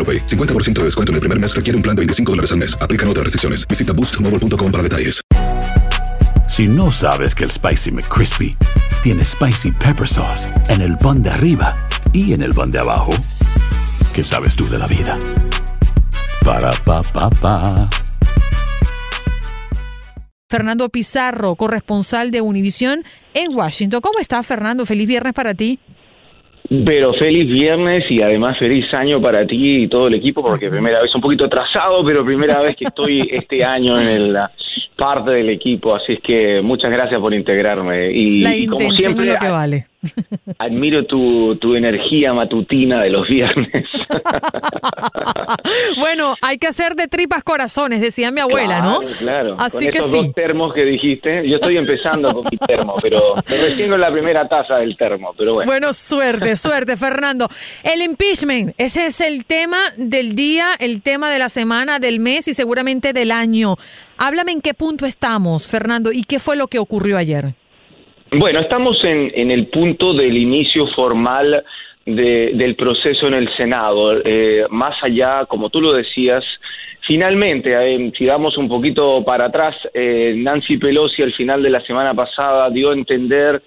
AroPay. 50% de descuento en el primer mes requiere un plan de 25 dólares al mes. Aplican otras restricciones. Visita boostmobile.com para detalles. Si no sabes que el Spicy McCrispy tiene Spicy Pepper Sauce en el pan de arriba y en el pan de abajo, ¿qué sabes tú de la vida? Para, pa, pa, pa. Fernando Pizarro, corresponsal de Univisión en Washington. ¿Cómo estás, Fernando? Feliz viernes para ti. Pero feliz viernes y además feliz año para ti y todo el equipo, porque primera vez un poquito atrasado, pero primera vez que estoy este año en la parte del equipo, así es que muchas gracias por integrarme. Y, La y como siempre, es lo que vale. Admiro tu, tu energía matutina de los viernes. bueno, hay que hacer de tripas corazones, decía mi abuela, ¿no? Claro. Así con que sí. dos termos que dijiste, yo estoy empezando con mi termo, pero recién con la primera taza del termo, pero bueno. Bueno, suerte, suerte, Fernando. El impeachment, ese es el tema del día, el tema de la semana, del mes y seguramente del año. Háblame en qué punto estamos, Fernando, y qué fue lo que ocurrió ayer. Bueno, estamos en, en el punto del inicio formal de- del proceso en el Senado. Eh, más allá, como tú lo decías, finalmente, eh, si damos un poquito para atrás, eh, Nancy Pelosi al final de la semana pasada dio a entender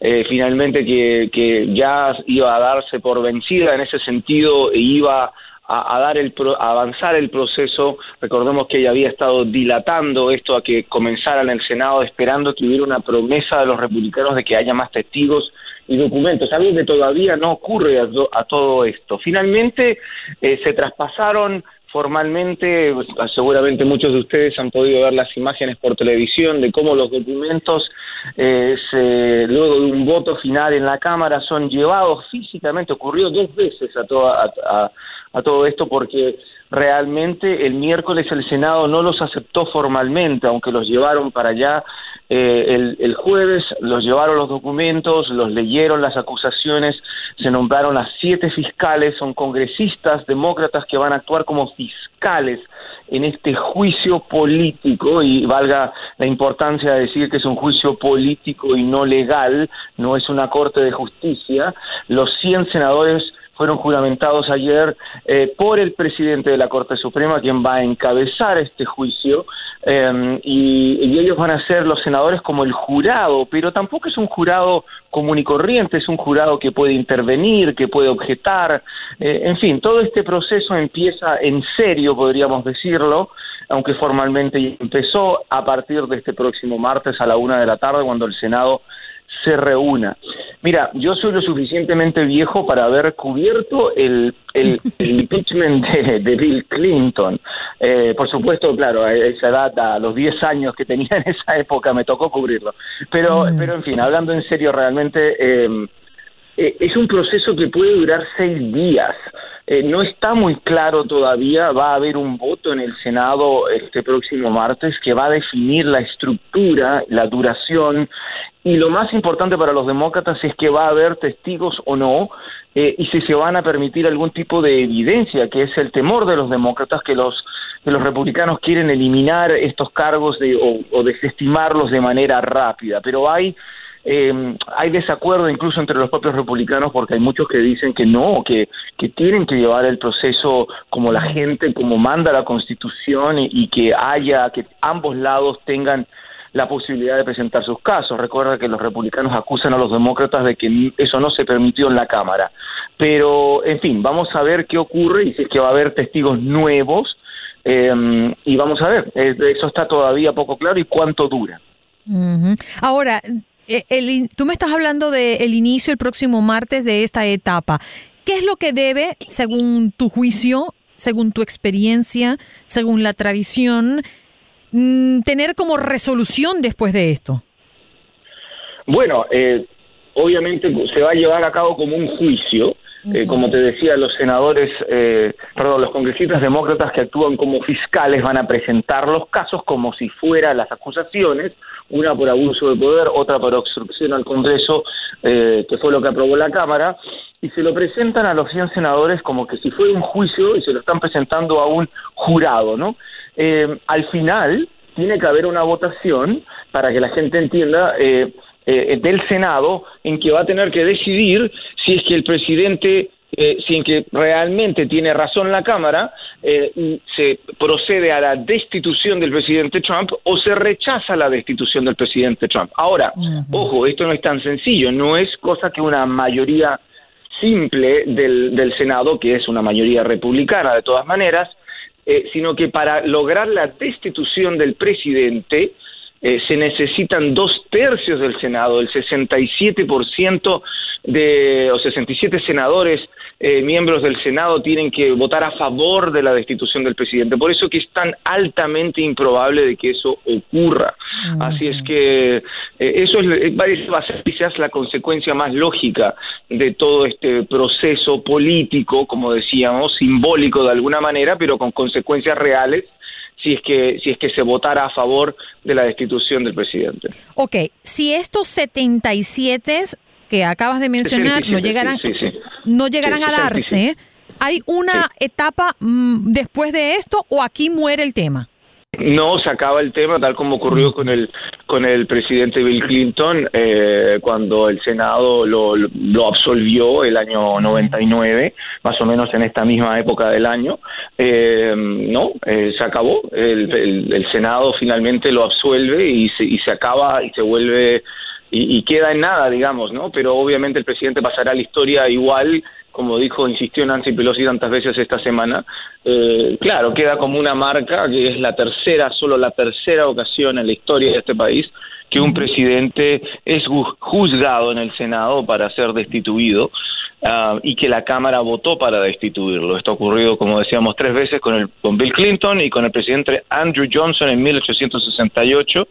eh, finalmente que, que ya iba a darse por vencida en ese sentido e iba a, a dar el pro- a avanzar el proceso. Recordemos que ella había estado dilatando esto a que comenzara en el Senado, esperando que hubiera una promesa de los republicanos de que haya más testigos y documentos, algo que todavía no ocurre a, a todo esto. Finalmente eh, se traspasaron formalmente, pues, seguramente muchos de ustedes han podido ver las imágenes por televisión de cómo los documentos, eh, se- luego de un voto final en la Cámara, son llevados físicamente, ocurrió dos veces a, toda- a, a- todo esto porque realmente el miércoles el Senado no los aceptó formalmente, aunque los llevaron para allá eh, el, el jueves, los llevaron los documentos, los leyeron las acusaciones, se nombraron a siete fiscales, son congresistas demócratas que van a actuar como fiscales en este juicio político y valga la importancia de decir que es un juicio político y no legal, no es una corte de justicia. Los 100 senadores fueron juramentados ayer eh, por el presidente de la Corte Suprema, quien va a encabezar este juicio, eh, y, y ellos van a ser los senadores como el jurado, pero tampoco es un jurado común y corriente, es un jurado que puede intervenir, que puede objetar, eh, en fin, todo este proceso empieza en serio, podríamos decirlo, aunque formalmente empezó a partir de este próximo martes a la una de la tarde, cuando el Senado se reúna. Mira, yo soy lo suficientemente viejo para haber cubierto el, el, el impeachment de, de Bill Clinton. Eh, por supuesto, claro, a esa edad, a los 10 años que tenía en esa época, me tocó cubrirlo. Pero, pero en fin, hablando en serio, realmente eh, eh, es un proceso que puede durar seis días. Eh, no está muy claro todavía, va a haber un voto en el Senado este próximo martes que va a definir la estructura, la duración y lo más importante para los demócratas es que va a haber testigos o no eh, y si se van a permitir algún tipo de evidencia, que es el temor de los demócratas que los que los republicanos quieren eliminar estos cargos de, o, o desestimarlos de manera rápida, pero hay eh, hay desacuerdo incluso entre los propios republicanos porque hay muchos que dicen que no, que, que tienen que llevar el proceso como la gente, como manda la Constitución y, que haya, que ambos lados tengan la posibilidad de presentar sus casos. Recuerda que los republicanos acusan a los demócratas de que eso no se permitió en la Cámara. Pero, en fin, vamos a ver qué ocurre y si es que va a haber testigos nuevos. eh, y vamos a ver, eh, eso está todavía poco claro y cuánto dura. Ahora, el in- tú me estás hablando del inicio el próximo martes de esta etapa. ¿Qué es lo que debe, según tu juicio, según tu experiencia, según la tradición, mm, tener como resolución después de esto? Bueno, eh, obviamente se va a llevar a cabo como un juicio. Eh, como te decía, los senadores, eh, perdón, los congresistas demócratas que actúan como fiscales van a presentar los casos como si fueran las acusaciones, una por abuso de poder, otra por obstrucción al Congreso, eh, que fue lo que aprobó la Cámara, y se lo presentan a los 100 senadores como que si fuera un juicio y se lo están presentando a un jurado, ¿no? Eh, al final tiene que haber una votación para que la gente entienda eh, eh, del Senado en que va a tener que decidir si es que el presidente, eh, si en que realmente tiene razón la Cámara, eh, se procede a la destitución del presidente Trump o se rechaza la destitución del presidente Trump. Ahora, ojo, esto no es tan sencillo, no es cosa que una mayoría simple del, del Senado, que es una mayoría republicana de todas maneras, eh, sino que para lograr la destitución del presidente eh, se necesitan dos tercios del Senado, el 67% de, o 67 senadores eh, miembros del Senado tienen que votar a favor de la destitución del presidente. Por eso que es tan altamente improbable de que eso ocurra. Así es que eh, eso es, eh, va a ser quizás la consecuencia más lógica de todo este proceso político, como decíamos, simbólico de alguna manera, pero con consecuencias reales si es que si es que se votara a favor de la destitución del presidente. Ok, si estos 77 que acabas de mencionar no 67, llegaran, sí, sí, sí. no llegaran a darse, ¿hay una etapa mm, después de esto o aquí muere el tema? No se acaba el tema tal como ocurrió con el con el presidente Bill Clinton eh, cuando el Senado lo, lo- absolvió el año 99, más o menos en esta misma época del año. Eh, no, eh, se acabó. El, el- el Senado finalmente lo absuelve y se, y se acaba y se vuelve y, y queda en nada, digamos, ¿no? Pero obviamente el presidente pasará a la historia igual, como dijo, insistió Nancy Pelosi tantas veces esta semana. Eh, claro, queda como una marca que es la tercera, solo la tercera ocasión en la historia de este país que un presidente es ju- juzgado en el Senado para ser destituido. ah, y que la Cámara votó para destituirlo. Esto ha ocurrido, como decíamos, tres veces con, el, con Bill Clinton y con el presidente Andrew Johnson en 1868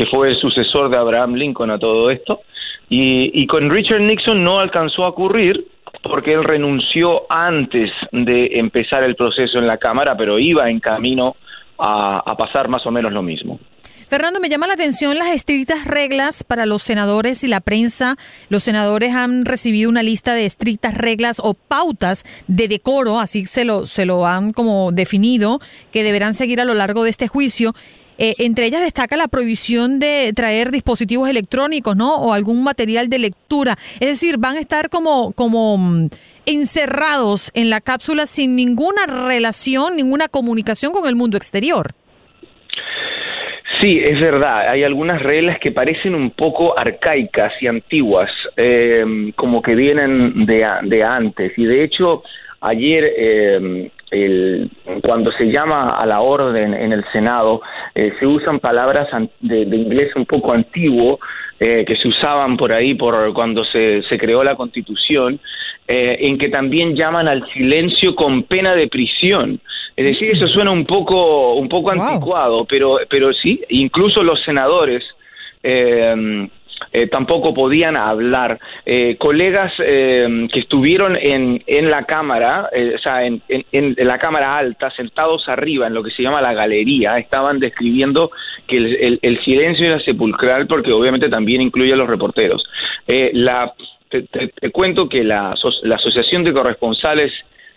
que fue el sucesor de Abraham Lincoln a todo esto. Y, con Richard Nixon no alcanzó a ocurrir porque él renunció antes de empezar el proceso en la Cámara, pero iba en camino a, a pasar más o menos lo mismo. Fernando, me llama la atención las estrictas reglas para los senadores y la prensa. Los senadores han recibido una lista de estrictas reglas o pautas de decoro, así se lo, se lo han como definido, que deberán seguir a lo largo de este juicio. Eh, entre ellas destaca la prohibición de traer dispositivos electrónicos, ¿no? O algún material de lectura. Es decir, van a estar como, como mm, encerrados en la cápsula sin ninguna relación, ninguna comunicación con el mundo exterior. Sí, es verdad. Hay algunas reglas que parecen un poco arcaicas y antiguas, eh, como que vienen de, de antes. Y de hecho, ayer, eh, el- cuando se llama a la orden en el Senado, eh, se usan palabras de, de inglés un poco antiguo eh, que se usaban por ahí por cuando se, se creó la Constitución, eh, en que también llaman al silencio con pena de prisión. Es decir, eso suena un poco un poco anticuado, pero pero sí, incluso los senadores eh, eh, tampoco podían hablar. Eh, colegas eh, que estuvieron en, en la cámara, eh, o sea, en, en- la cámara alta, sentados arriba, en lo que se llama la galería, estaban describiendo que el, el- silencio era sepulcral porque obviamente también incluye a los reporteros. Eh, la, te, te- cuento que la, la Asociación de Corresponsales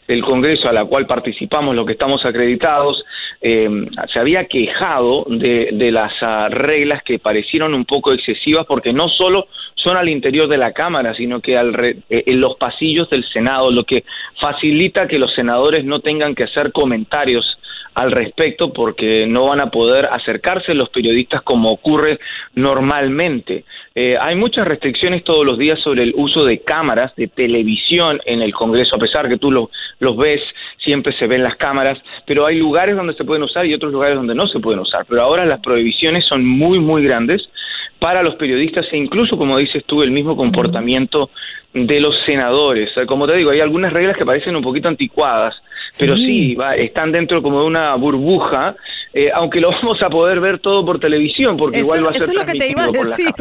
del Congreso a la cual participamos, los que estamos acreditados, eh, se había quejado de, de las ah, reglas que parecieron un poco excesivas porque no solo son al interior de la Cámara, sino que al re- eh, en los pasillos del Senado, lo que facilita que los senadores no tengan que hacer comentarios al respecto porque no van a poder acercarse los periodistas como ocurre normalmente. Eh, hay muchas restricciones todos los días sobre el uso de cámaras de televisión en el Congreso, a pesar que tú lo- los ves, siempre se ven las cámaras, pero hay lugares donde se pueden usar y otros lugares donde no se pueden usar. Pero ahora las prohibiciones son muy, muy grandes para los periodistas e incluso, como dices tú, el mismo comportamiento de los senadores. Como te digo, hay algunas reglas que parecen un poquito anticuadas, pero sí, va, están dentro como de una burbuja, eh, aunque lo vamos a poder ver todo por televisión, porque Eso, igual va a ser eso es lo que te iba a decir.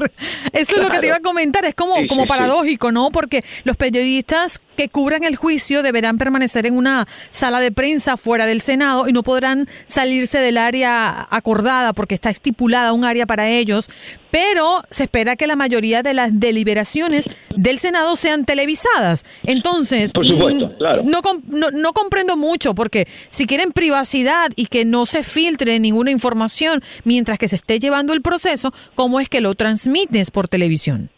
Eso es lo que te iba a comentar. Es como, Sí, como sí, sí. paradójico, ¿no? Porque los periodistas que cubran el juicio deberán permanecer en una sala de prensa fuera del Senado y no podrán salirse del área acordada porque está estipulada un área para ellos. Pero se espera que la mayoría de las deliberaciones del Senado sean televisadas. Entonces, Por supuesto, mm, claro. no, com- no, no comprendo mucho porque si quieren privacidad y que no se filtre ninguna información mientras que se esté llevando el proceso, ¿cómo es que lo transmites por televisión?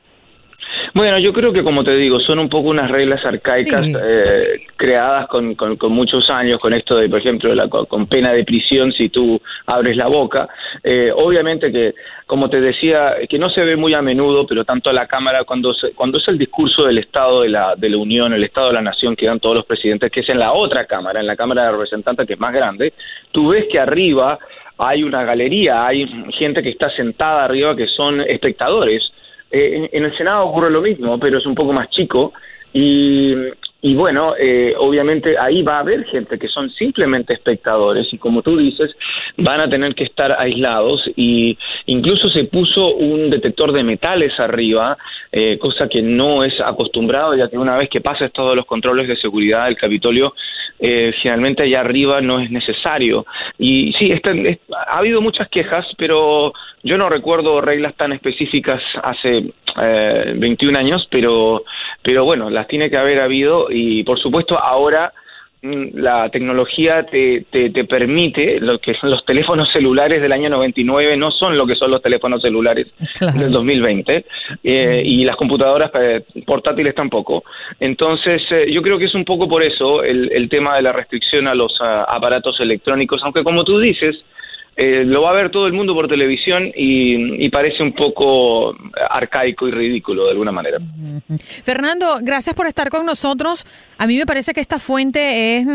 Bueno, yo creo que como te digo, son un poco unas reglas arcaicas Sí. eh, creadas con, con- con muchos años, con esto de, por ejemplo, la, con con pena de prisión si tú abres la boca. Eh, obviamente que, como te decía, que no se ve muy a menudo, pero tanto a la Cámara, cuando, se- cuando es el discurso del Estado de la, de la Unión, el Estado de la Nación que dan todos los presidentes, que es en la otra Cámara, en la Cámara de Representantes, que es más grande, tú ves que arriba hay una galería, hay gente que está sentada arriba que son espectadores. Eh, en, el Senado ocurre lo mismo, pero es un poco más chico. Y, y bueno, eh, obviamente ahí va a haber gente que son simplemente espectadores y como tú dices, van a tener que estar aislados y incluso se puso un detector de metales arriba, eh, cosa que no es acostumbrado, ya que una vez que pasas todos los controles de seguridad del Capitolio, eh, finalmente allá arriba no es necesario. Y sí, ha habido muchas quejas, pero yo no recuerdo reglas tan específicas hace eh, 21 años, pero, pero bueno, las tiene que haber habido y por supuesto ahora la tecnología te, te, te permite, lo que los teléfonos celulares del año 99 no son lo que son los teléfonos celulares del 2020 eh, y las computadoras eh, portátiles tampoco. Entonces, eh, yo creo que es un poco por eso el, el tema de la restricción a los aparatos electrónicos, aunque como tú dices, eh, lo va a ver todo el mundo por televisión y, y parece un poco arcaico y ridículo de alguna manera. Fernando, gracias por estar con nosotros. A mí me parece que esta fuente es...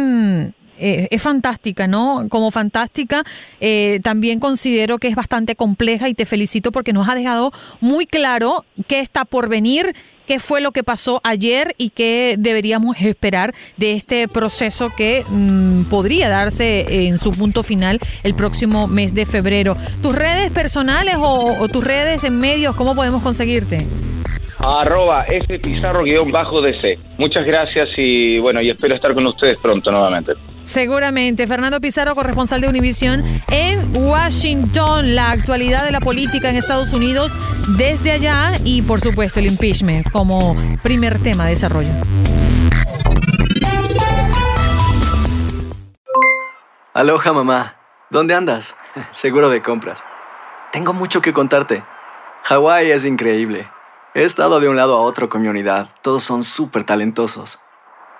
eh, es fantástica, ¿no? Como fantástica, eh, también considero que es bastante compleja y te felicito porque nos ha dejado muy claro qué está por venir, qué fue lo que pasó ayer y qué deberíamos esperar de este proceso que mm, podría darse en su punto final el próximo mes de febrero. ¿Tus redes personales o, tus redes en medios, cómo podemos conseguirte? Arroba Pizarro-DC. Muchas gracias y bueno, y espero estar con ustedes pronto nuevamente. Seguramente. Fernando Pizarro, corresponsal de Univisión en Washington. La actualidad de la política en Estados Unidos desde allá y, por supuesto, el impeachment como primer tema de desarrollo. Aloha mamá, ¿dónde andas? Seguro de compras. Tengo mucho que contarte. Hawái es increíble. He estado de un lado a otro con mi unidad. Todos son súper talentosos.